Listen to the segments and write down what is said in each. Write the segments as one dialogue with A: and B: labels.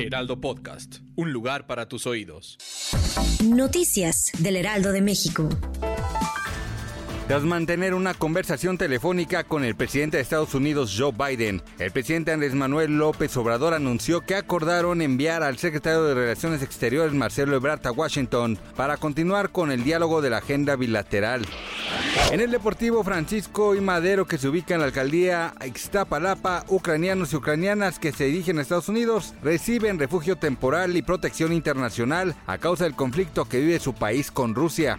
A: Heraldo Podcast, un lugar para tus oídos.
B: Noticias del Heraldo de México.
C: Tras mantener una conversación telefónica con el presidente de Estados Unidos Joe Biden, el presidente Andrés Manuel López Obrador anunció que acordaron enviar al secretario de Relaciones Exteriores Marcelo Ebrard a Washington para continuar con el diálogo de la agenda bilateral. En el Deportivo Francisco y Madero, que se ubica en la alcaldía Ixtapalapa, ucranianos y ucranianas que se dirigen a Estados Unidos reciben refugio temporal y protección internacional a causa del conflicto que vive su país con Rusia.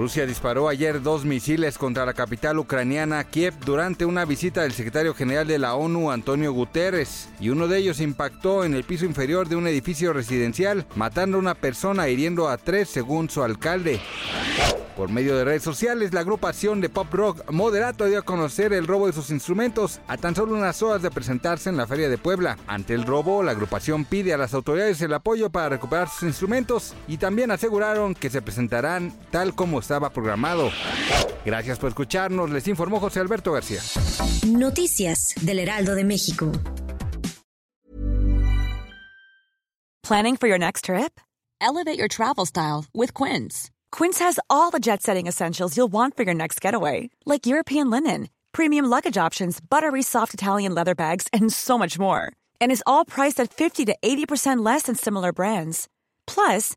C: Rusia disparó ayer dos misiles contra la capital ucraniana Kiev durante una visita del secretario general de la ONU Antonio Guterres y uno de ellos impactó en el piso inferior de un edificio residencial matando a una persona e hiriendo a tres según su alcalde. Por medio de redes sociales, la agrupación de pop rock Moderato dio a conocer el robo de sus instrumentos a tan solo unas horas de presentarse en la Feria de Puebla. Ante el robo, la agrupación pide a las autoridades el apoyo para recuperar sus instrumentos y también aseguraron que se presentarán tal como estaba programado. Gracias por escucharnos, les informó José Alberto García.
B: Noticias del Heraldo de México.
D: Planning for your next trip? Elevate your travel style with Quince. Quince has all the jet setting essentials you'll want for your next getaway, like European linen, premium luggage options, buttery soft Italian leather bags, and so much more. And is all priced at 50 to 80% less than similar brands. Plus,